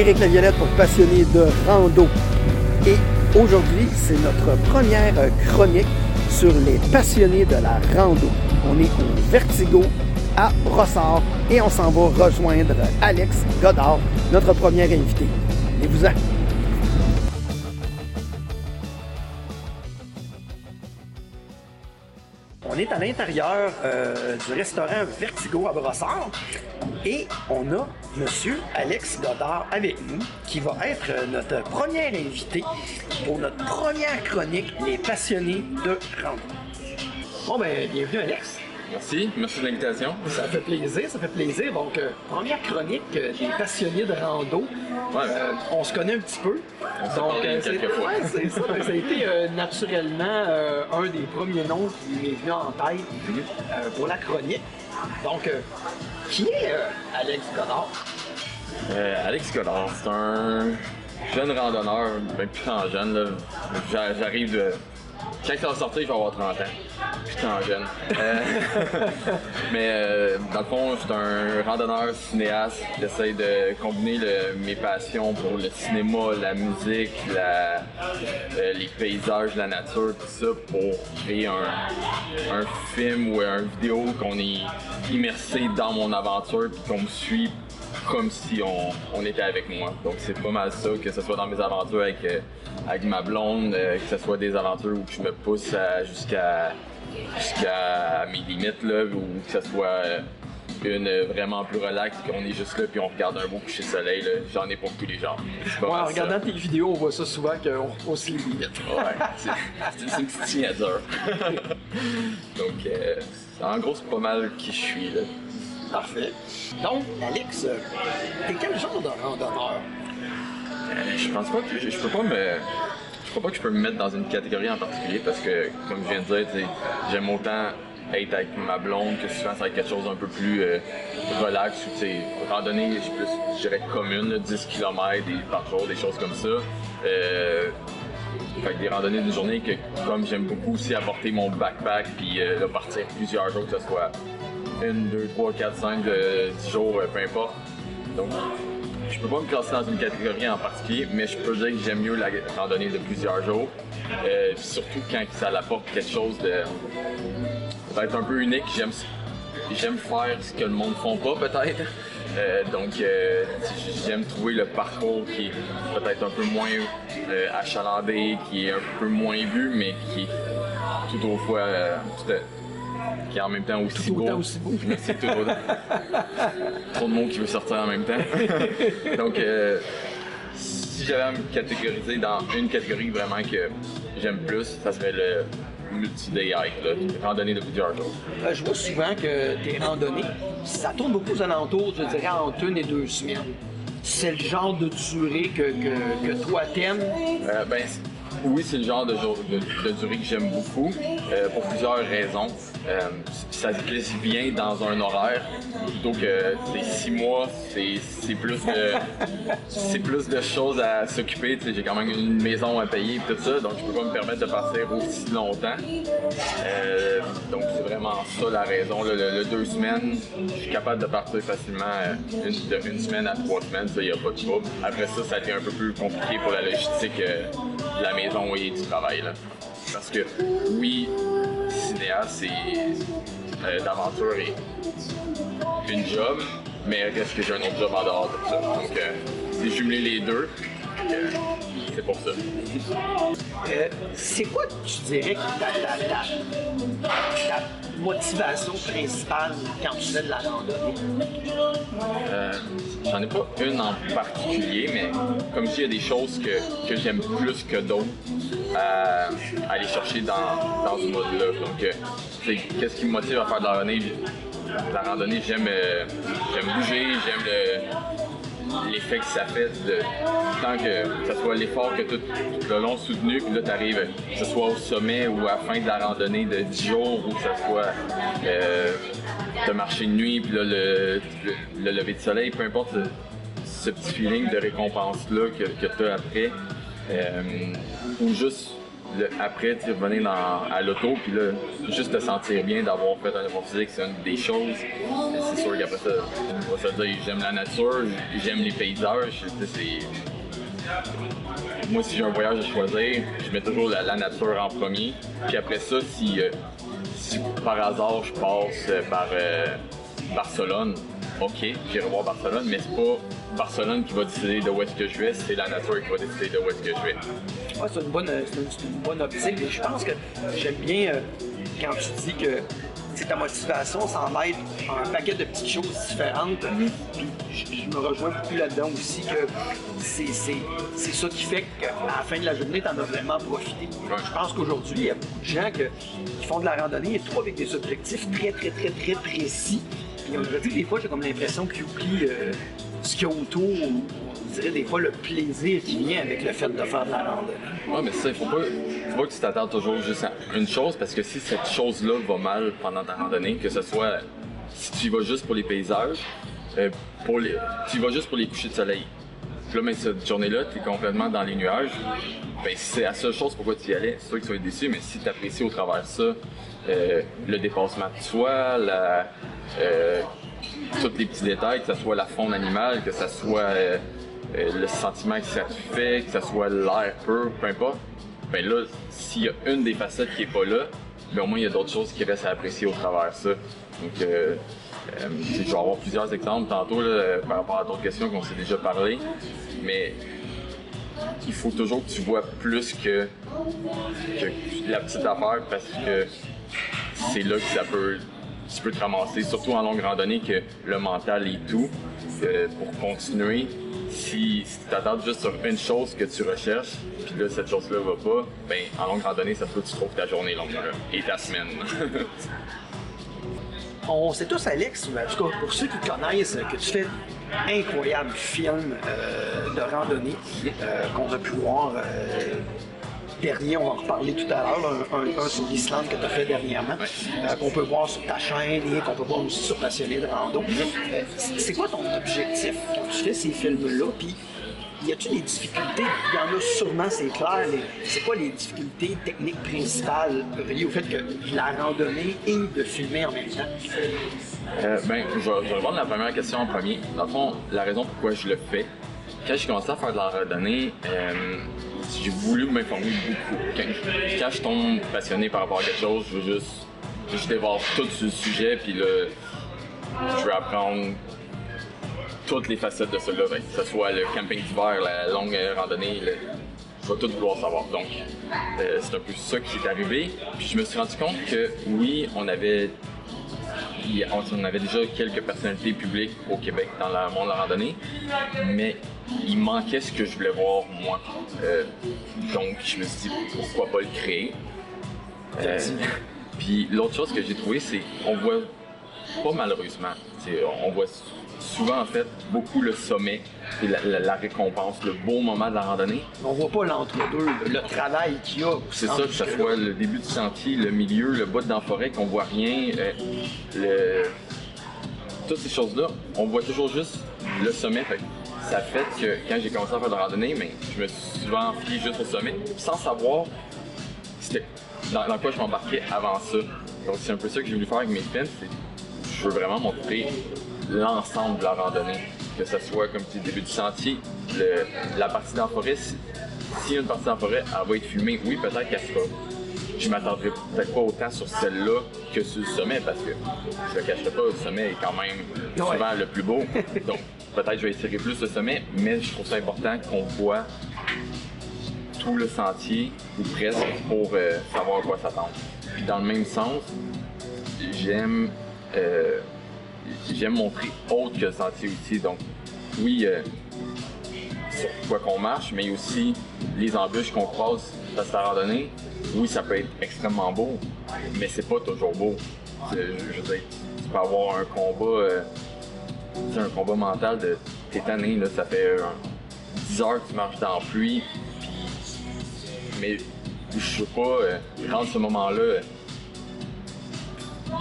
Éric Laviolette pour passionné de rando. Et aujourd'hui, c'est notre première chronique sur les passionnés de la rando. On est au Vertigo à Brossard et on s'en va rejoindre Alex Godard, notre premier invité. Et vous est à l'intérieur euh, du restaurant Vertigo à Brossard et on a Monsieur Alex Godard avec nous qui va être notre premier invité pour notre première chronique Les passionnés de rando. Bon ben, bienvenue Alex. Merci, merci de l'invitation. Ça fait plaisir, ça fait plaisir. Donc, euh, première chronique euh, des passionnés de rando. Ouais. Euh, on se connaît un petit peu. Donc, parlé c'est ouais, ça. ça a été naturellement un des premiers noms qui m'est venu en tête euh, pour la chronique. Donc, qui est Alex Godard? Alex Collard, c'est un jeune randonneur, ben plus tant jeune, J'arrive de. Quand ça va sortir, je vais avoir 30 ans. Plus tant jeune. Euh, mais euh, dans le fond, je suis un randonneur cinéaste. J'essaie de combiner mes passions pour le cinéma, la musique, euh, les paysages, la nature, tout ça pour créer un, film ou un vidéo qu'on est immersé dans mon aventure puis qu'on me suit comme si on, était avec moi. Donc c'est pas mal ça, que ce soit dans mes aventures avec, avec ma blonde, que ce soit des aventures où je me pousse jusqu'à jusqu'à mes limites, là, ou que ce soit euh, une vraiment plus relax, qu'on est juste là puis on regarde un beau coucher de soleil. J'en ai pour tous les genres. Ouais, en ça. regardant tes vidéos, on voit ça souvent qu'on repousse les limites. Ouais, c'est une petite signature. Donc, euh, en gros, c'est pas mal qui je suis. Là. Parfait. Donc, Alex, t'es quel genre de randonneur? Euh, je pense pas que je, je peux pas me. Je crois pas que je peux me mettre dans une catégorie en particulier parce que, comme je viens de dire, j'aime autant être avec ma blonde que souvent ça va être quelque chose un peu plus euh, relax ou tu randonnée, je plus, je dirais commune, là, 10 km par jour, des choses comme ça. Euh, fait que des randonnées de journée que, comme j'aime beaucoup aussi apporter mon backpack puis euh, partir plusieurs jours, que ce soit une, deux, trois, quatre, cinq, euh, dix jours, euh, peu importe. Donc, je peux pas me classer dans une catégorie en particulier, mais je peux dire que j'aime mieux la randonnée de plusieurs jours. Euh, surtout quand ça apporte quelque chose de peut-être un peu unique. J'aime j'aime faire ce que le monde ne font pas peut-être. Euh, donc euh, j'aime trouver le parcours qui est peut-être un peu moins euh, achalandé, qui est un peu moins vu, mais qui est tout au fois tout à- qui est en même temps aussi beau. autant aussi beau. Merci, tout autant. Trop de mots qui veulent sortir en même temps. Donc, euh, si j'avais à me catégoriser dans une catégorie vraiment que j'aime plus, ça serait le multi-day hike, là, randonnée de plusieurs jours. Euh, je vois souvent que tes randonnées, ça tourne beaucoup aux alentours, je dirais, entre une et deux semaines. C'est le genre de durée que, que, que toi t'aimes? Euh, ben, oui, c'est le genre de, jour- de, de durée que j'aime beaucoup, euh, pour plusieurs raisons. Euh, ça se glisse bien dans un horaire, plutôt que c'est six mois, c'est plus de c'est plus de choses à s'occuper. J'ai quand même une maison à payer et tout ça, donc je peux pas me permettre de partir aussi longtemps. Euh, donc c'est vraiment ça la raison. Le, le deux semaines, je suis capable de partir facilement euh, une, de une semaine à trois semaines, ça y a pas de trouble. Après ça, ça devient un peu plus compliqué pour la logistique euh, de la maison et du travail. là. Parce que oui, c'est euh, d'aventure et une job, mais reste que j'ai un autre job en dehors de ça. Donc euh, c'est jumeler les deux. euh, c'est pour ça. Euh, c'est quoi, tu dirais, que ta, motivation principale quand tu fais de la randonnée? Euh, J'en ai pas une en particulier, mais comme je dis, il y a des choses que, que j'aime plus que d'autres à, à aller chercher dans, dans ce mode-là. Donc, euh, c'est- qu'est-ce qui me motive à faire de la randonnée? La randonnée, j'aime euh, j'aime bouger, j'aime le- l'effet que ça fait tant que ce soit l'effort que tout, le long soutenu, puis là tu arrives, que ce soit au sommet ou à la fin de la randonnée de 10 jours, ou que ce soit euh, de marcher de nuit, puis là le, le, le lever de soleil, peu importe ce, petit feeling de récompense-là que, que tu as après, euh, ou juste après, tu revenir dans- à l'auto, puis là, juste te sentir bien d'avoir fait un effort physique, c'est une des choses. C'est sûr qu'après ça, on va se dire, j'aime la nature, j'aime les paysages, moi, si j'ai un voyage à choisir, je mets toujours la, nature en premier. Puis après ça, si, euh, par hasard je passe euh, par euh, Barcelone, ok, j'irai voir Barcelone, mais c'est pas Barcelone qui va décider de où est-ce que je vais, c'est la nature qui va décider de où est-ce que je vais. Ouais, c'est une bonne, c'est une, une bonne optique. Et je pense que j'aime bien euh, quand tu dis que ta motivation, ça en être un paquet de petites choses différentes. Puis je, je me rejoins beaucoup là-dedans aussi que c'est, c'est, c'est ça qui fait qu'à la fin de la journée, tu en as vraiment profité. Je pense qu'aujourd'hui, il y a beaucoup de gens que- qui font de la randonnée et trop avec des objectifs très, très, très, très précis. Puis des fois, j'ai comme l'impression qu'ils oublient euh, ce qu'il y a autour. On dirait des fois le plaisir qui vient avec le fait de faire de la randonnée. Ouais, mais ça, il faut pas, faut pas que tu t'attardes toujours juste à une chose, parce que si cette chose-là va mal pendant ta randonnée, que ce soit si tu y vas juste pour les paysages, euh, tu y vas juste pour les couchers de soleil. Puis là, mais cette journée-là, tu es complètement dans les nuages. Ben, c'est la seule chose pourquoi tu y allais. C'est sûr que tu vas être déçu, mais si tu apprécies au travers de ça, euh, le dépassement de soi, euh, tous les petits détails, que ce soit la faune animale, que ce soit euh, le sentiment que ça te fait, que ce soit l'air pur, peu importe, ben là, s'il y a une des facettes qui est pas là, ben au moins il y a d'autres choses qui restent à apprécier au travers de ça. Donc, je vais avoir plusieurs exemples tantôt par rapport à d'autres questions qu'on s'est déjà parlé, mais il faut toujours que tu vois plus que, que la petite affaire parce que c'est là que ça peut, tu peux te ramasser, surtout en longue randonnée, que le mental est tout. Euh, pour continuer, si, tu t'attardes juste sur une chose que tu recherches, puis là, cette chose-là va pas, ben, en longue randonnée, ça se peut que tu trouves ta journée longue et ta semaine. On sait tous, Alex, en tout cas, pour ceux qui te connaissent, que tu fais incroyables films euh, de randonnée euh, qu'on a pu voir. Dernier, on va en reparler tout à l'heure, un, un- un sur l'Islande que tu as fait dernièrement, euh, qu'on peut voir sur ta chaîne et qu'on peut voir aussi sur Passionné de rando. Euh, c'est quoi ton objectif quand tu fais ces films-là? Puis, y a-tu des difficultés? Il y en a sûrement, c'est clair. mais C'est quoi les difficultés techniques principales reliées au fait que la randonnée et de filmer en même temps? Euh, ben, je vais, je vais répondre à la première question en premier. Dans le fond, la raison pourquoi je le fais, quand j'ai commencé à faire de la randonnée, euh, j'ai voulu m'informer beaucoup. Quand, je tombe passionné par rapport à quelque chose, je veux juste, je dévore tout sur le sujet, puis là, je veux apprendre toutes les facettes de cela, ben, que ce soit le camping d'hiver, la longue randonnée, je vais tout vouloir savoir. Donc, euh, c'est un peu ça qui est arrivé. Puis je me suis rendu compte que oui, on avait on avait déjà quelques personnalités publiques au Québec dans le monde de la randonnée, mais il manquait ce que je voulais voir moi. Euh, donc je me suis dit pourquoi pas le créer? Euh, Puis l'autre chose que j'ai trouvé, c'est qu'on voit pas malheureusement, on voit souvent en fait beaucoup le sommet, et la, la- la récompense, le beau moment de la randonnée. On voit pas l'entre-deux, le travail qu'il y a. C'est ça, que ce soit le début du sentier, le milieu, le bout dans la forêt, qu'on voit rien, euh, le... toutes ces choses-là, on voit toujours juste le sommet. Fait ça fait que quand j'ai commencé à faire de la randonnée, mais je me suis souvent fié juste au sommet, sans savoir dans quoi je m'embarquais avant ça. Donc c'est un peu ça que j'ai voulu faire avec mes films, c'est je veux vraiment montrer l'ensemble de la randonnée. Que ce soit comme tu dis, le début du sentier, le- la partie dans la forêt, si- une partie dans la forêt, elle va être filmée, oui, peut-être qu'elle sera. Je m'attendrai peut-être pas autant sur celle-là que sur le sommet parce que je ne cacherai pas, le sommet est quand même Ouais. souvent le plus beau. Donc peut-être que je vais étirer plus le sommet, mais je trouve ça important qu'on voit tout le sentier, ou presque, pour euh, savoir à quoi s'attendre. Puis dans le même sens, j'aime euh, j'aime montrer autre que sentier aussi. Donc oui, euh, sur quoi qu'on marche, mais aussi les embûches qu'on croise dans cette randonnée. Oui, ça peut être extrêmement beau, mais c'est pas toujours beau. Tu peux avoir un combat, euh, un combat mental de t'es tanné, là, ça fait euh, 10 heures que tu marches dans la pluie, mais je veux pas euh, rendre ce moment-là euh,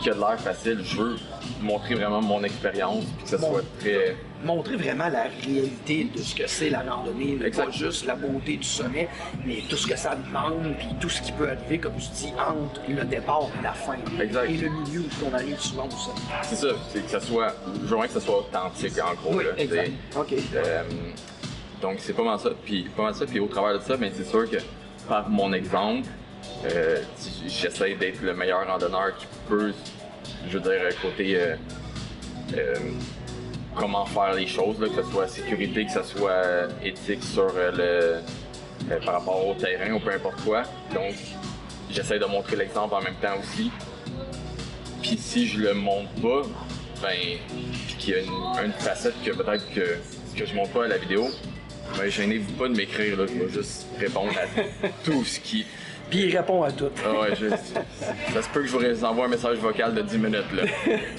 qui a de l'air facile. Je veux montrer vraiment mon expérience, puis que ça Bon. soit très. Montrer vraiment la réalité de ce que c'est la randonnée, pas juste la beauté du sommet, mais tout ce que ça demande, puis tout ce qui peut arriver, comme tu dis, entre le départ et la fin. Exact. Et le milieu où on arrive souvent au sommet. C'est ça, c'est que ça soit. Je veux que ça soit authentique en gros. Oui, là, exact. OK. Euh, donc c'est pas mal ça. Puis pas mal ça. Puis au travers de ça, ben, c'est sûr que par mon exemple, euh, j'essaie d'être le meilleur randonneur qui peut, je veux dire, côté euh, euh, comment faire les choses, que ce soit sécurité, que ce soit éthique sur le par rapport au terrain ou peu importe quoi. Donc j'essaie de montrer l'exemple en même temps aussi. Puis si je le montre pas, ben, qu'il y a une, une facette que peut-être que, que je montre pas à la vidéo, ben, gênez-vous pas de m'écrire, là, je vais juste répondre à tout ce qui. Puis il répond à tout. Ah ouais, je- ça se peut que je vous envoie un message vocal de 10 minutes, là.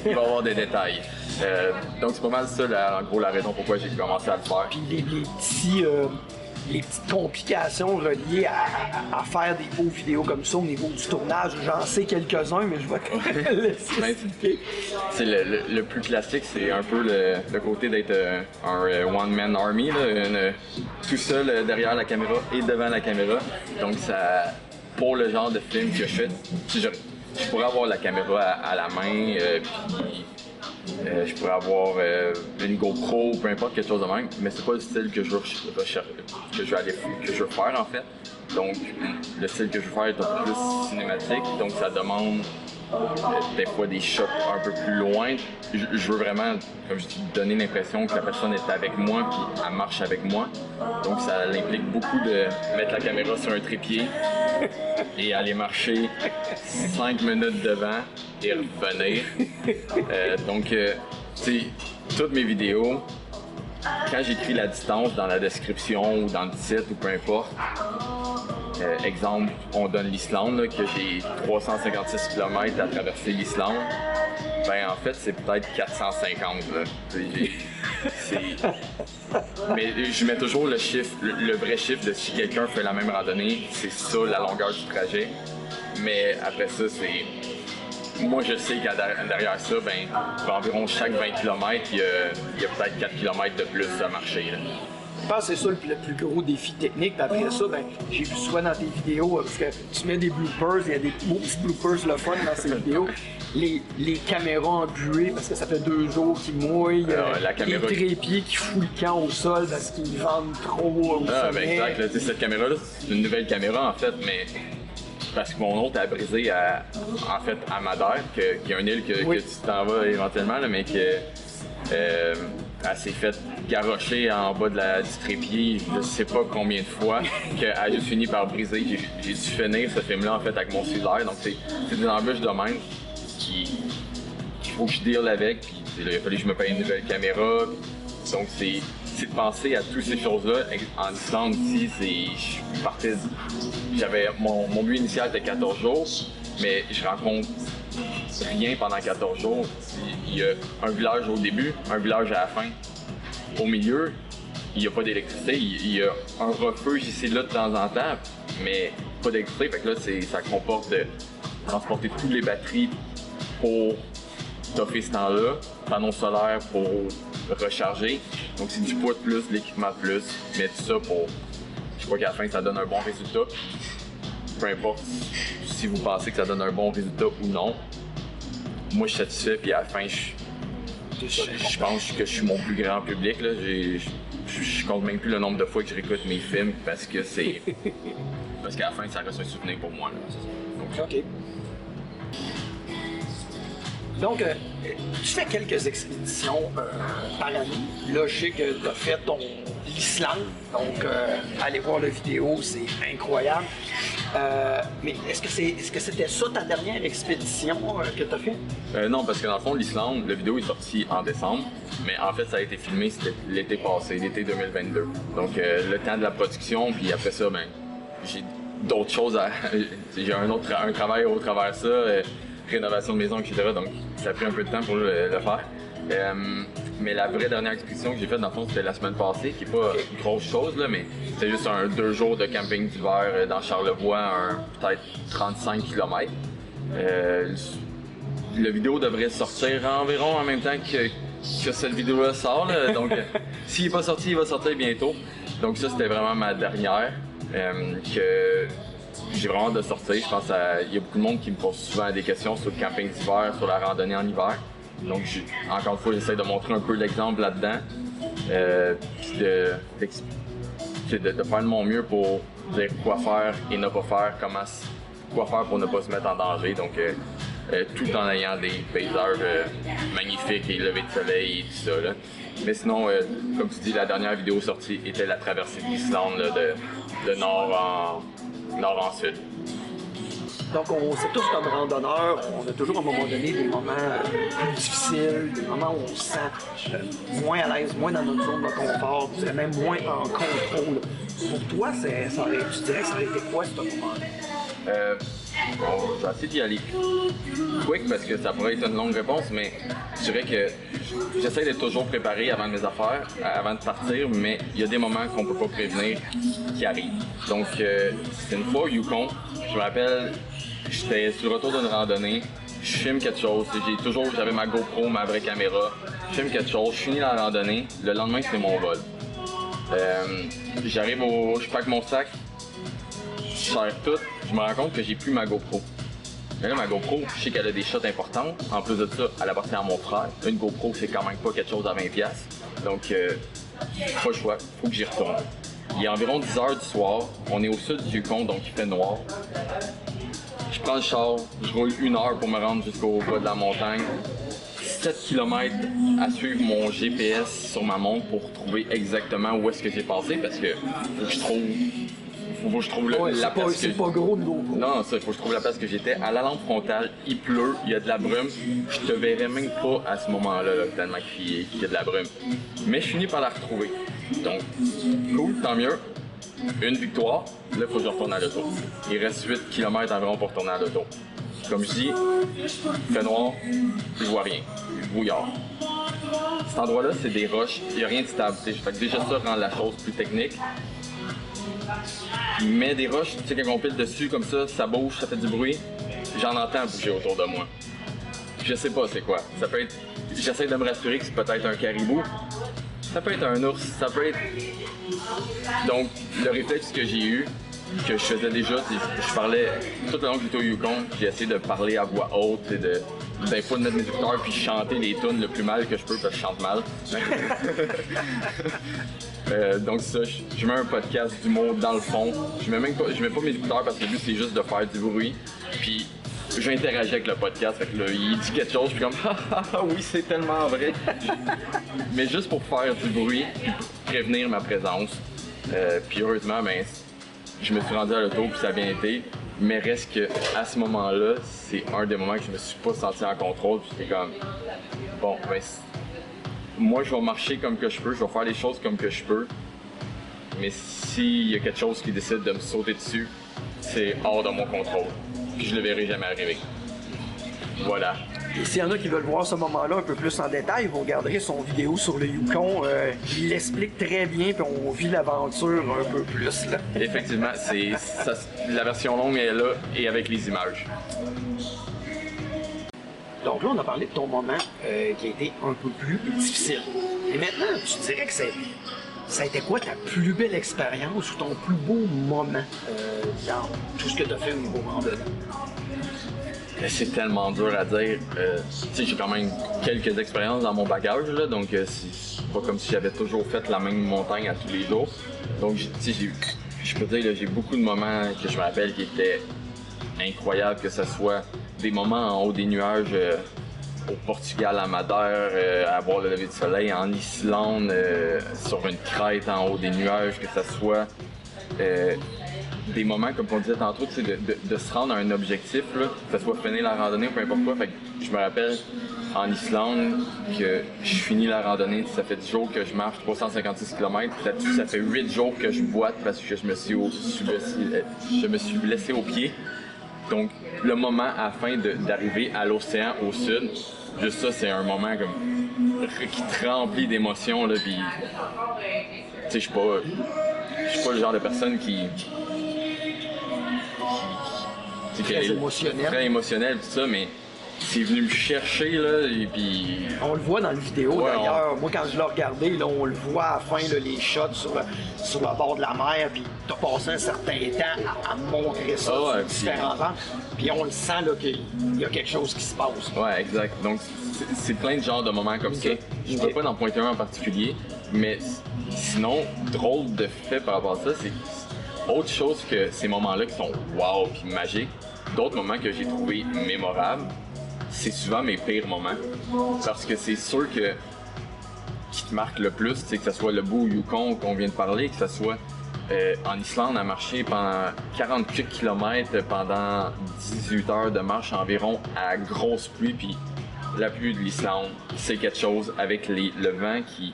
Il va y avoir des détails. Euh, donc c'est pas mal ça, la- en gros, la raison pourquoi j'ai commencé à le faire. Puis les, les petits, euh, les petites complications reliées à, faire des beaux vidéos comme ça au niveau du tournage, j'en sais quelques-uns, mais je vais quand même laisser. C'est le, le- plus classique, c'est un peu le, côté d'être euh, un euh, one-man army, une- tout seul euh, derrière la caméra et devant la caméra. Donc, ça, pour le genre de film que je fais, je, pourrais avoir la caméra à, la main, euh, puis euh, je pourrais avoir euh, une GoPro, peu importe quelque chose de même, mais c'est pas le style que je que je veux aller, que je veux faire en fait. Donc, le style que je veux faire est un peu plus cinématique, donc ça demande euh, des fois des shots un peu plus loin. Je, veux vraiment, comme je dis, donner l'impression que la personne est avec moi puis elle marche avec moi. Donc ça implique beaucoup de mettre la caméra sur un trépied et aller marcher 5 minutes devant et revenir. Euh, donc, euh, tu sais, toutes mes vidéos, quand j'écris la distance dans la description ou dans le titre ou peu importe, euh, exemple, on donne l'Islande, que j'ai 356 km à traverser l'Islande. Ben, en fait, c'est peut-être 450. Là. C'est- j'ai- c'est- Mais je mets toujours le chiffre, le, vrai chiffre de si quelqu'un fait la même randonnée, c'est ça la longueur du trajet. Mais après ça, c'est. Moi, je sais qu'à der- derrière ça, ben, environ chaque 20 km, il y a, peut-être 4 km de plus à marcher. Je pense que c'est ça le, le plus gros défi technique. Puis après ça, ben, j'ai vu souvent dans tes vidéos, euh, parce que tu mets des bloopers, il y a des beaux petits bloopers le fun dans ces vidéos. Les, les caméras embuées, parce que ça fait deux jours qu'ils mouillent. Ah, euh, la caméra- Les trépieds qui foutent le camp au sol parce qu'ils vendent trop au Ah, ben exact. là, cette caméra-là, c'est une nouvelle caméra en fait, mais parce que mon autre a brisé à, en fait, à Madère, qui est une île que, Oui. que tu t'en vas éventuellement, là, mais que euh, elle s'est faite garrocher en bas de la, du trépied, je sais pas combien de fois, qu'elle a juste fini par briser. J'ai j'ai dû finir ce film-là en fait avec mon cellulaire, donc c'est c'est des embûches de même qui qu'il faut que je deal avec. Puis il a fallu que je me paye une nouvelle caméra. puis- donc c'est c'est de penser à toutes ces choses-là. En Islande ici, c'est je partais. J'avais mon, mon but initial était 14 jours, mais je rencontre rien pendant 14 jours. Il y a un village au début, un village à la fin. Au milieu, il n'y a pas d'électricité. Il y a un refuge ici là de temps en temps, mais pas d'électricité. Là, ça comporte de transporter toutes les batteries pour t'offrir ce temps-là, panneaux solaires pour recharger. Donc c'est du poids de plus, l'équipement de plus, mais tout ça pour. Je crois qu'à la fin ça donne un bon résultat. Peu importe si vous pensez que ça donne un bon résultat ou non. Moi je suis satisfait puis à la fin je, je, je pense que je suis mon plus grand public. Là. J'ai- Je, je compte même plus le nombre de fois que je réécoute mes films parce que c'est. parce qu'à la fin ça reste un souvenir pour moi. Là. Donc, OK. Donc, euh, tu fais quelques expéditions euh, par année. Là, je sais que tu as fait ton l'Islande. Donc, euh, allez voir la vidéo, c'est incroyable. Euh, mais est-ce que c'est est-ce que c'était ça ta dernière expédition euh, que tu as fait? Euh, non, parce que dans le fond, l'Islande, la vidéo est sortie en décembre, mais en fait, ça a été filmé l'été passé, l'été 2022. Donc, le temps de la production, puis après ça, ben, j'ai d'autres choses à. j'ai un autre un travail au travers de ça, rénovation de maison, etc. Donc, ça a pris un peu de temps pour le faire. Mais la vraie dernière expédition que j'ai faite, dans le fond, c'était la semaine passée, qui n'est pas une grosse chose, là, mais c'était juste un deux jours de camping d'hiver euh, dans Charlevoix, un peut-être 35 km. Euh, la vidéo devrait sortir environ en même temps que, que cette vidéo-là sort. là. Donc, euh, s'il n'est pas sorti, il va sortir bientôt. Donc, ça, c'était vraiment ma dernière. euh, que j'ai vraiment de sortir. Je pense qu'il y a beaucoup de monde qui me pose souvent des questions sur le camping d'hiver, sur la randonnée en hiver. Donc, encore une fois, j'essaie de montrer un peu l'exemple là-dedans. Euh, puis de, de, faire de mon mieux pour dire quoi faire et ne pas faire, comment quoi faire pour ne pas se mettre en danger. Donc, euh, euh, tout en ayant des paysages magnifiques et levées de soleil et tout ça. là. Mais sinon, comme tu dis, la dernière vidéo sortie était la traversée de l'Islande de, de nord en nord en sud. Donc, on sait tous comme randonneurs, on a toujours à un moment donné des moments euh, difficiles, des moments où on se sent euh, moins à l'aise, moins dans notre zone de confort, même moins en contrôle. Pour toi, c'est- ça aurait, tu dirais que ça aurait été quoi ce moment-là? Euh, bon, je vais essayer d'y aller quick parce que ça pourrait être une longue réponse, mais je dirais que j'essaie d'être toujours préparé avant mes affaires, euh, avant de partir, mais il y a des moments qu'on peut pas prévenir qui arrivent. Donc, euh, c'était une fois au Yukon, je me rappelle, j'étais sur le retour d'une randonnée, je filme quelque chose, j'ai toujours, j'avais ma GoPro, ma vraie caméra, je filme quelque chose, je finis la randonnée, le lendemain c'était mon vol. Euh, J'arrive au, je pack mon sac, je serre tout, je me rends compte que j'ai plus ma GoPro. Mais là, ma GoPro, je sais qu'elle a des shots importantes. En plus de ça, elle appartient à mon frère. Une GoPro, c'est quand même pas quelque chose à 20$. Donc, euh, pas le choix, faut que j'y retourne. Il est environ 10 heures du soir. On est au sud du Yukon, donc il fait noir. Je prends le char, je roule une heure pour me rendre jusqu'au bas de la montagne. 7 km à suivre mon GPS sur ma montre pour trouver exactement où est-ce que j'ai passé parce que faut que je trouve faut que je trouve le- Ouais, la pas, place c'est que pas gros de GoPro. non, ça, il faut que je trouve la place que j'étais. À la lampe frontale, il pleut, il y a de la brume. Je te verrais même pas à ce moment-là, là, tellement qu'il qu'il y a de la brume. Mais je finis par la retrouver. Donc, cool, tant mieux. Une victoire. Là, il faut que je retourne à l'auto. Il reste 8 km environ pour retourner à l'auto. Comme je dis, il fait noir, je vois rien. Brouillard. Cet endroit-là, c'est des roches, il n'y a rien de stable. Fait que déjà, ça rend la chose plus technique. Mais des roches, tu sais, quand on pile dessus comme ça, ça bouge, ça fait du bruit. J'en entends bouger autour de moi. Je sais pas c'est quoi. Ça peut être. J'essaie de me rassurer que c'est peut-être un caribou. Ça peut être un ours, ça peut être. Donc, le réflexe que j'ai eu, que je faisais déjà, je parlais tout le long que j'étais au Yukon, j'ai essayé de parler à voix haute et de. Des fois de mettre mes écouteurs puis chanter les tunes le plus mal que je peux parce que je chante mal. Euh, donc ça, je, mets un podcast d'humour dans le fond. Je mets même pas, je mets pas mes écouteurs parce que le but c'est juste de faire du bruit. Puis j'interagis avec le podcast. Fait que là, il dit quelque chose, puis comme ah, ah, ah, oui c'est tellement vrai. Mais juste pour faire du bruit, prévenir ma présence. Euh, puis heureusement, ben, je me suis rendu à l'auto puis ça a bien été. Mais reste que à ce moment-là, c'est un des moments que je me suis pas senti en contrôle. Puis j'étais comme bon, ben moi je vais marcher comme que je peux, je vais faire les choses comme que je peux. Mais s'il y a quelque chose qui décide de me sauter dessus, c'est hors de mon contrôle. Puis je le verrai jamais arriver. Voilà. Et s'il y en a qui veulent voir ce moment-là un peu plus en détail, vous regarderez son vidéo sur le Yukon. Euh, il l'explique très bien, puis on vit l'aventure un peu plus. Là. Effectivement, c'est ça- la version longue est là et avec les images. Donc là, on a parlé de ton moment euh, qui a été un peu plus difficile. Et maintenant, tu dirais que c'est, ça a été quoi ta plus belle expérience ou ton plus beau moment? Euh, dans tout ce que tu as fait au niveau randonnée? Mais C'est tellement dur à dire. Euh, j'ai quand même quelques expériences dans mon bagage, là, donc euh, c'est pas comme si j'avais toujours fait la même montagne à tous les jours. Donc, je peux dire, j'ai beaucoup de moments que je me rappelle qui étaient incroyables, que ce soit des moments en haut des nuages euh, au Portugal, à Madère, euh, à voir le lever du soleil, en Islande, euh, sur une crête en haut des nuages, que ce soit euh, des moments, comme on disait tantôt, de, de- de se rendre à un objectif, là, que ce soit finir la randonnée ou peu importe quoi. Je me rappelle en Islande que je finis la randonnée, ça fait 10 jours que je marche 356 km, ça fait 8 jours que je boite parce que je me suis, au- je me suis blessé au pied. Donc le moment afin d'arriver à l'océan au sud, juste ça c'est un moment comme qui te remplit d'émotions tu sais je suis pas suis pas le genre de personne qui qui- Très est émotionnel. très émotionnel tout ça mais c'est venu me chercher, là, et puis. On le voit dans la vidéo Ouais, d'ailleurs. Moi, quand je l'ai regardé, là, on le voit à la fin, là, les shots sur le, sur le bord de la mer, puis t'as passé un certain temps à, à montrer ça ouais, différents angles. Puis on le sent là, qu'il y a quelque chose qui se passe. Ouais, exact. Donc, c'est- plein de genres de moments comme ça. Je peux Ok. pas en pointer un en particulier, mais sinon, drôle de fait par rapport à ça, c'est autre chose que ces moments-là qui sont wow puis magiques. D'autres moments que j'ai trouvé mémorables, c'est souvent mes pires moments. Parce que c'est sûr que qui te marque le plus, c'est que ce soit le bout Yukon qu'on vient de parler, que ce soit euh, en Islande à marcher pendant 48 km pendant 18 heures de marche environ à grosse pluie, puis la pluie de l'Islande, c'est quelque chose avec les- le vent qui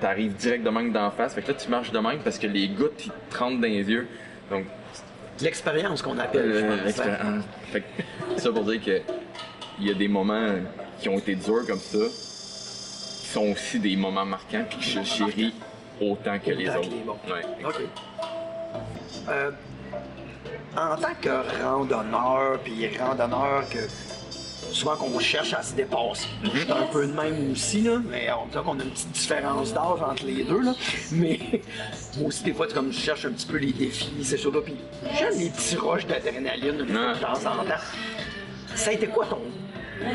t'arrive direct de même d'en face. Fait que là, tu marches de même parce que les gouttes, ils te rentrent dans les yeux. Donc, L'expérience qu'on appelle. je euh, pense, hein. l'expérience. Fait que, ça pour dire que il y a des moments qui ont été durs comme ça, qui sont aussi des moments marquants, puis que je chéris autant que les que autres. les. Ouais. Euh, en tant que randonneur, puis randonneur que souvent qu'on cherche à se dépasser. Suis un peu de même aussi, là, mais on dirait qu'on a une petite différence d'âge entre les deux. Là. Mais moi aussi, des fois, tu comme, je cherche un petit peu les défis, c'est sûr. là, Puis j'aime les petits rushs d'adrénaline Ouais. de temps en temps. Ça a été quoi ton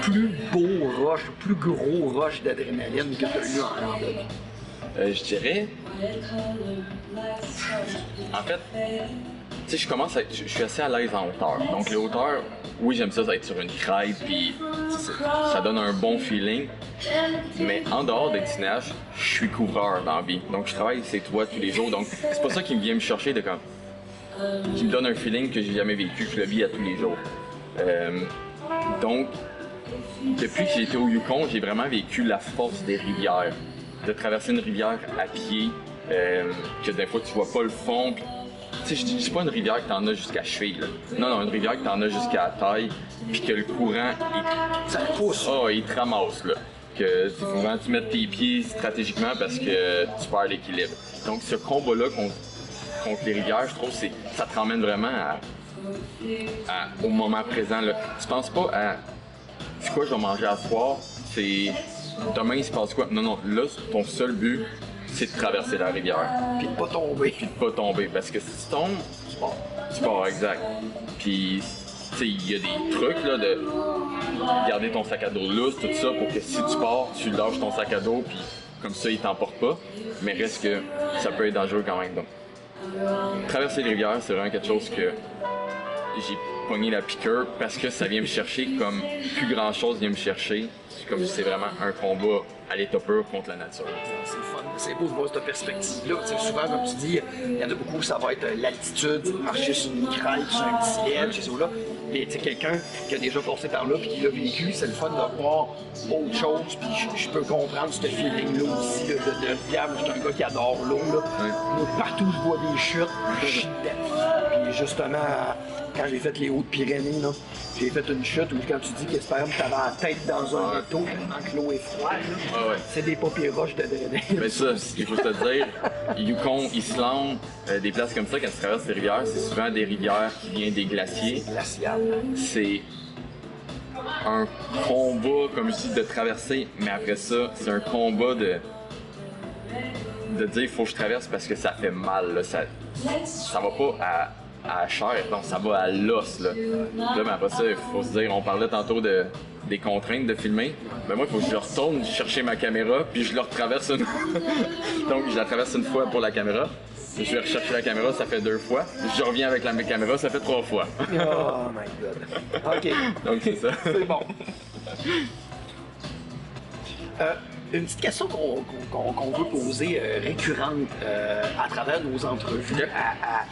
plus beau rush, plus gros rush d'adrénaline que tu as eu en randonnée? Euh, je dirais. En fait, tu sais, je commence à je suis assez à l'aise en hauteur. Donc, les hauteurs, oui, j'aime ça, ça être sur une crête, puis ça donne un bon feeling. Mais en dehors des destinages, je suis couvreur dans la vie. Donc, je travaille ces toits tous les jours. Donc, c'est pas ça qui vient me chercher de comme. qui me donne un feeling que j'ai jamais vécu, que je le vis à tous les jours. Euh, donc, depuis que j'ai été au Yukon, j'ai vraiment vécu la force des rivières. De traverser une rivière à pied, euh, que des fois tu vois pas le fond. Tu sais, je dis pas une rivière que t'en as jusqu'à cheville. Là. Non, non, une rivière que t'en as jusqu'à la taille, puis que le courant, il, Ça pousse. oh, il te ramasse. Là. Que vraiment que tu mettes tes pieds stratégiquement parce que tu perds l'équilibre. Donc, ce combat-là contre, contre les rivières, je trouve, c'est ça te ramène vraiment à, à- au moment présent. Là. Tu penses pas à c'est quoi je vais manger à soir, c'est demain il se passe quoi? Non, non, là, ton seul but, c'est de traverser la rivière. Puis de pas tomber. Puis de pas tomber. Parce que si tu tombes, Tu pars. tu pars exact. Puis, tu sais, il y a des trucs là de garder ton sac à dos lousse, tout ça, pour que si tu pars, tu lâches ton sac à dos, puis comme ça, il t'emporte pas. Mais reste que ça peut être dangereux quand même. Donc, traverser les rivières, c'est vraiment quelque chose que j'ai pogné la piqûre parce que ça vient me chercher comme plus grand chose vient me chercher. C'est Comme c'est vraiment un combat à l'état pur contre la nature. C'est fun. C'est beau de voir cette perspective-là. Souvent, comme tu dis, il y en a beaucoup, ça va être euh, l'altitude, marcher sur une crête, sur un petit ledge, ces choses-là. Mais tu quelqu'un qui a déjà passé par là puis qui l'a vécu, c'est le fun de voir autre chose. Puis je, je peux comprendre ce feeling-là aussi, là, de, de diable. Je suis un gars qui adore l'eau. Là. Partout je vois des chutes, je dedans. Puis justement, quand j'ai fait les Hautes-Pyrénées, là, j'ai fait une chute où quand tu dis que t'avais la tête dans un Ouais. tellement que l'eau est froide, là, Ah ouais. c'est des papiers roches de. Mais ça, il faut te dire, Yukon, Islande, euh, des places comme ça, quand tu traverses des rivières, c'est souvent des rivières qui viennent des glaciers. glacial. C'est un combat, comme je dis, de traverser, mais après ça, c'est un combat de de dire il faut que je traverse parce que ça fait mal. Là. Ça, ça va pas à, à la chair, non, ça va à l'os. Là. Là, mais après ça, il faut se dire, on parlait tantôt de, des contraintes de filmer. Mais moi, il faut que je retourne chercher ma caméra, puis je le retraverse une Donc, je la traverse une fois pour la caméra. Je vais rechercher la caméra, ça fait deux fois. Je reviens avec la caméra, ça fait trois fois. Oh my god. OK, Donc, c'est ça. c'est bon. Euh, une petite question qu'on veut poser euh, récurrente euh, à travers nos entrevues Yep. à- à-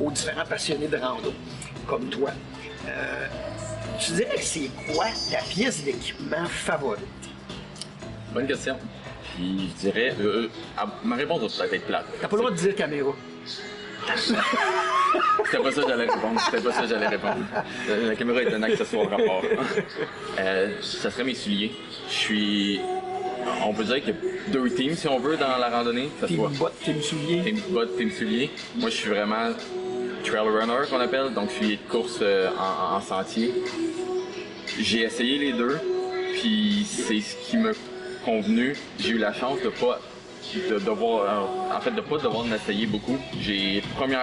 aux différents passionnés de rando, comme toi. Euh, tu dirais que c'est quoi ta pièce d'équipement favorite? Bonne question. Puis, je dirais, euh, euh, ma réponse va peut-être être plate. T'as pas le droit de dire caméra. C'était pas ça que j'allais répondre. C'était pas ça que j'allais répondre. La, caméra est un accessoire rapport. Euh, ça serait mes souliers. Je suis. On peut dire qu'il y a deux teams, si on veut, dans la randonnée. Ce Team soit bottes, team souliers. team bottes, team souliers. Moi, je suis vraiment trail runner, qu'on appelle. Donc, souliers de course euh, en, en sentier. j'ai essayé les deux, puis c'est ce qui m'a convenu. J'ai eu la chance de pas de devoir, euh, en fait, de pas devoir m'essayer beaucoup. J'ai le premier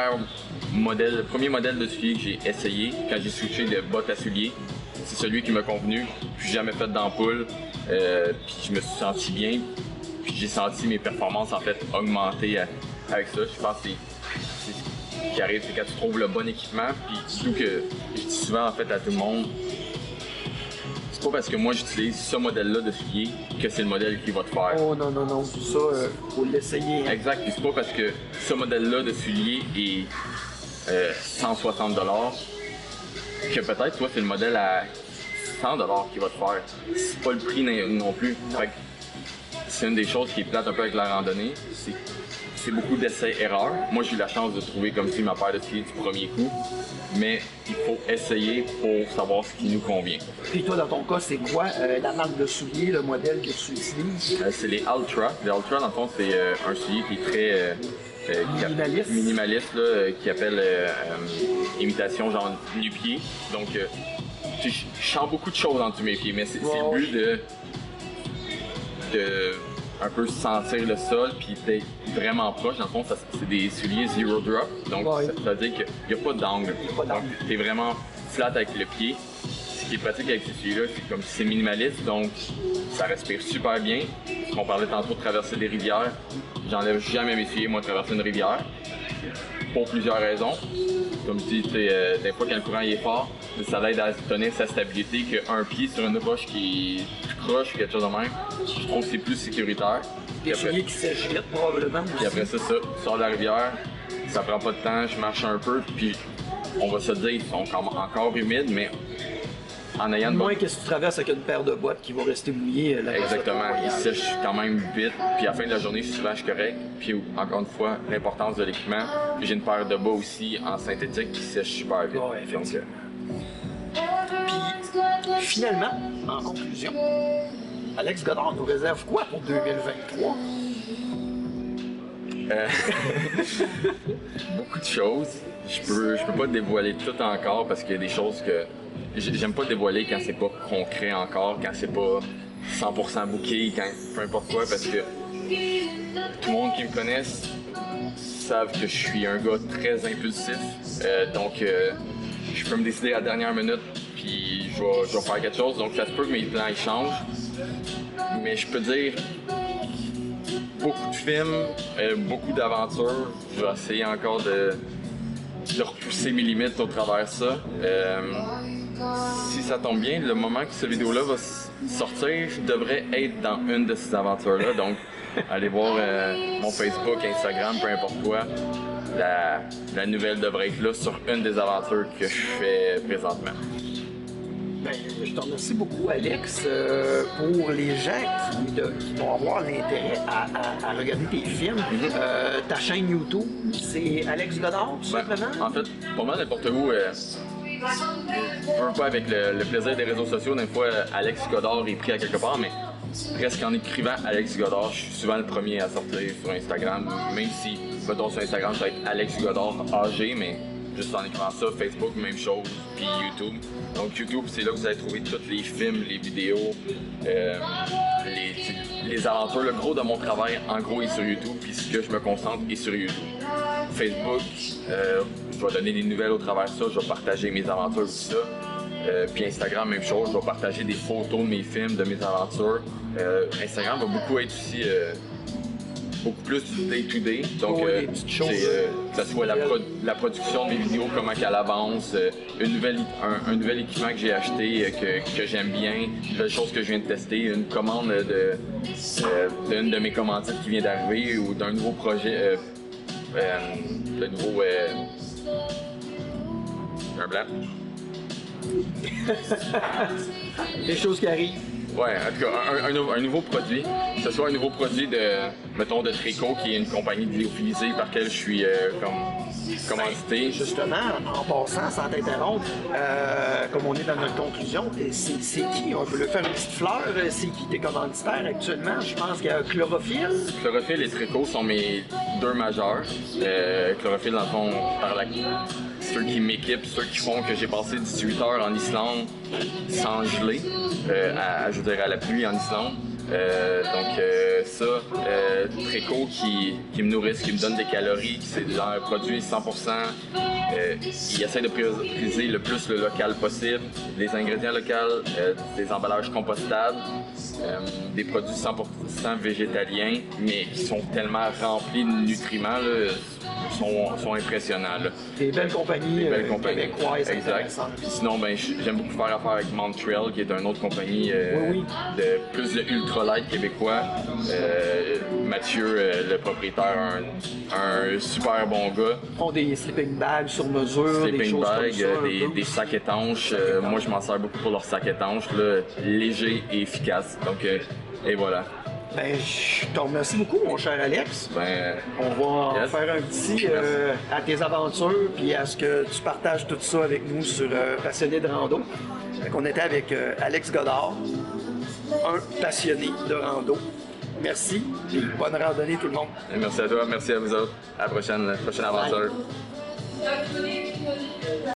modèle, le premier modèle de soulier que j'ai essayé quand j'ai switché de bottes à souliers. C'est celui qui m'a convenu. Suis jamais fait d'ampoule. Euh, puis je me suis senti bien. Puis j'ai senti mes performances en fait augmenter avec ça. Je pense que qui arrive, c'est quand tu trouves le bon équipement. Puis surtout que je dis souvent en fait à tout le monde, c'est pas parce que moi j'utilise ce modèle-là de soulier que c'est le modèle qui va te faire. Oh non, non, non, tout ça, euh, faut l'essayer. hein. Exact, puis c'est pas parce que ce modèle-là de soulier est euh, 160 que peut-être toi c'est le modèle à 100 qui va te faire. C'est pas le prix non non plus. Fait c'est une des choses qui est plate un peu avec la randonnée. C'est c'est beaucoup d'essais-erreurs. Moi, j'ai eu la chance de trouver comme si ma paire de souliers du premier coup, mais il faut essayer pour savoir ce qui nous convient. Puis toi, dans ton cas, c'est quoi euh, la marque de souliers, le modèle que tu utilises? Euh, c'est les Ultra. Les Ultra, dans le fond, c'est euh, un soulier qui est très. euh, Minimaliste. minimaliste, là, euh, qui appelle euh, imitation genre nu-pied. Donc, euh, tu- je change beaucoup de choses dans du nu-pied, mais c'est c'est Wow. le but de. de un peu sentir le sol puis d'être vraiment proche. Dans le fond, c'est des souliers zero drop. Donc, Ouais. ça, ça veut dire qu'il n'y a pas d'angle. Donc, tu es vraiment flat avec le pied. Ce qui est pratique avec ces souliers-là, c'est comme c'est minimaliste, donc ça respire super bien. On parlait tantôt de traverser des rivières. J'enlève jamais mes souliers, moi, traverser une rivière. Pour plusieurs raisons. Comme je dis, euh, des fois quand le courant est fort, ça l'aide à tenir sa stabilité qu'un pied sur une roche qui est ou quelque chose de même. Je trouve que c'est plus sécuritaire. Des souliers qui vite, probablement. puis après ça, ça, sors de la rivière, ça prend pas de temps, je marche un peu, puis on va se dire, ils sont comme encore humides, mais en ayant de Moins que si tu traverses avec une paire de bottes qui vont rester mouillées. euh, là, Exactement, ils sèchent quand même vite, puis à la fin de la journée, souvent je suis correct. Puis encore une fois, l'importance de l'équipement. Puis J'ai une paire de bas aussi en synthétique qui sèche super vite. Ouais, effectivement. Puis, finalement, en conclusion, Alex Godard nous réserve quoi pour 2023? Euh, beaucoup de choses. Je peux, je peux pas dévoiler tout encore parce qu'il y a des choses que j'ai- j'aime pas dévoiler quand c'est pas concret encore, quand c'est pas 100% booké, quand peu importe quoi, parce que tout le monde qui me connaisse savent que je suis un gars très impulsif. Euh, donc, euh, je peux me décider à la dernière minute, puis je vais, faire quelque chose. Donc, ça se peut que mes plans ils changent. Mais je peux dire, beaucoup de films, euh, beaucoup d'aventures. Je vais essayer encore de, repousser mes limites au travers de ça. Euh, si ça tombe bien, le moment que cette vidéo-là va sortir, je devrais être dans une de ces aventures-là. Donc, allez voir euh, mon Facebook, Instagram, peu importe quoi. La, la nouvelle devrait être là sur une des aventures que je fais présentement. Ben, je te remercie beaucoup, Alex, euh, pour les gens qui, de- qui vont avoir l'intérêt à, à- à regarder tes films. Euh, ta chaîne YouTube, c'est Alex Godard, tout Ben, simplement? en fait, pas mal n'importe où. Euh, je veux pas avec le, le plaisir des réseaux sociaux, des fois euh, Alex Godard est pris à quelque part, mais presque en écrivant Alex Godard, je suis souvent le premier à sortir sur Instagram, même si, mettons sur Instagram, ça va être Alex Godard AG, mais juste en écrivant ça, Facebook, même chose, puis YouTube. Donc YouTube, c'est là que vous allez trouver tous les films, les vidéos, euh, les, les aventures. Le gros de mon travail, en gros, est sur YouTube, puis ce que je me concentre est sur YouTube. Facebook, euh, je vais donner des nouvelles au travers de ça, je vais partager mes aventures, tout ça. Euh, puis Instagram, même chose, je vais partager des photos de mes films, de mes aventures. Instagram va beaucoup être aussi beaucoup plus du day-to-day. Donc, Ouais, euh, euh, que ce soit la, pro- la production de mes vidéos, comment qu'elle avance, euh, une nouvelle, un, un nouvel équipement que j'ai acheté, euh, que, que j'aime bien, une nouvelle chose que je viens de tester, une commande de, d'une de mes commandites qui vient d'arriver ou d'un nouveau projet, euh, euh, le nouveau... Euh, un blanc. Des choses qui arrivent. Ouais, en tout cas, un, un nou- un nouveau produit, que ce soit un nouveau produit de, mettons, de Trico, qui est une compagnie lyophilisée par laquelle je suis euh, comme commandité. Justement, en passant, sans t'interrompre, euh, comme on est dans notre conclusion, c'est qui? On peut le faire une petite fleur. euh, C'est qui? Tes commanditaires actuellement? Je pense qu'il y a Chlorophylle? Chlorophylle et Trico sont mes deux majeurs. Euh, Chlorophylle, dans le fond, par la... ceux qui m'équipent, ceux qui font que j'ai passé 18 heures en Islande sans geler, euh, à, je à la pluie en Islande. Euh, donc euh, ça, euh, qui, me nourrissent, qui me donne des calories, c'est un produit 100%. Euh, ils essaient de prioriser le plus le local possible, des ingrédients locaux, euh, des emballages compostables, des produits 100% végétaliens, mais qui sont tellement remplis de nutriments, là, sont, sont impressionnants. là. Des belles compagnies, Des belles euh, compagnies. québécoises Exact. Puis sinon, ben, j'aime beaucoup faire affaire avec Montreal, qui est une autre compagnie euh, Oui, oui. de plus de ultralight québécois. Euh, Mathieu, le propriétaire, un, un super bon gars. Ils font des sleeping bags sur mesure, des choses bag, comme ça. un des, sacs étanches. Moi, je m'en sers beaucoup pour leurs sacs étanches, là, légers et efficaces. Donc, et voilà. Ben, je te remercie beaucoup, mon cher Alex. Ben, On va Yes. faire un petit euh, à tes aventures, puis à ce que tu partages tout ça avec nous sur euh, Passionné de rando. Fait qu'on était avec euh, Alex Godard, un passionné de rando. Merci, et bonne randonnée tout le monde. merci à toi, merci à vous autres. À la prochaine, prochaine aventure. Bye.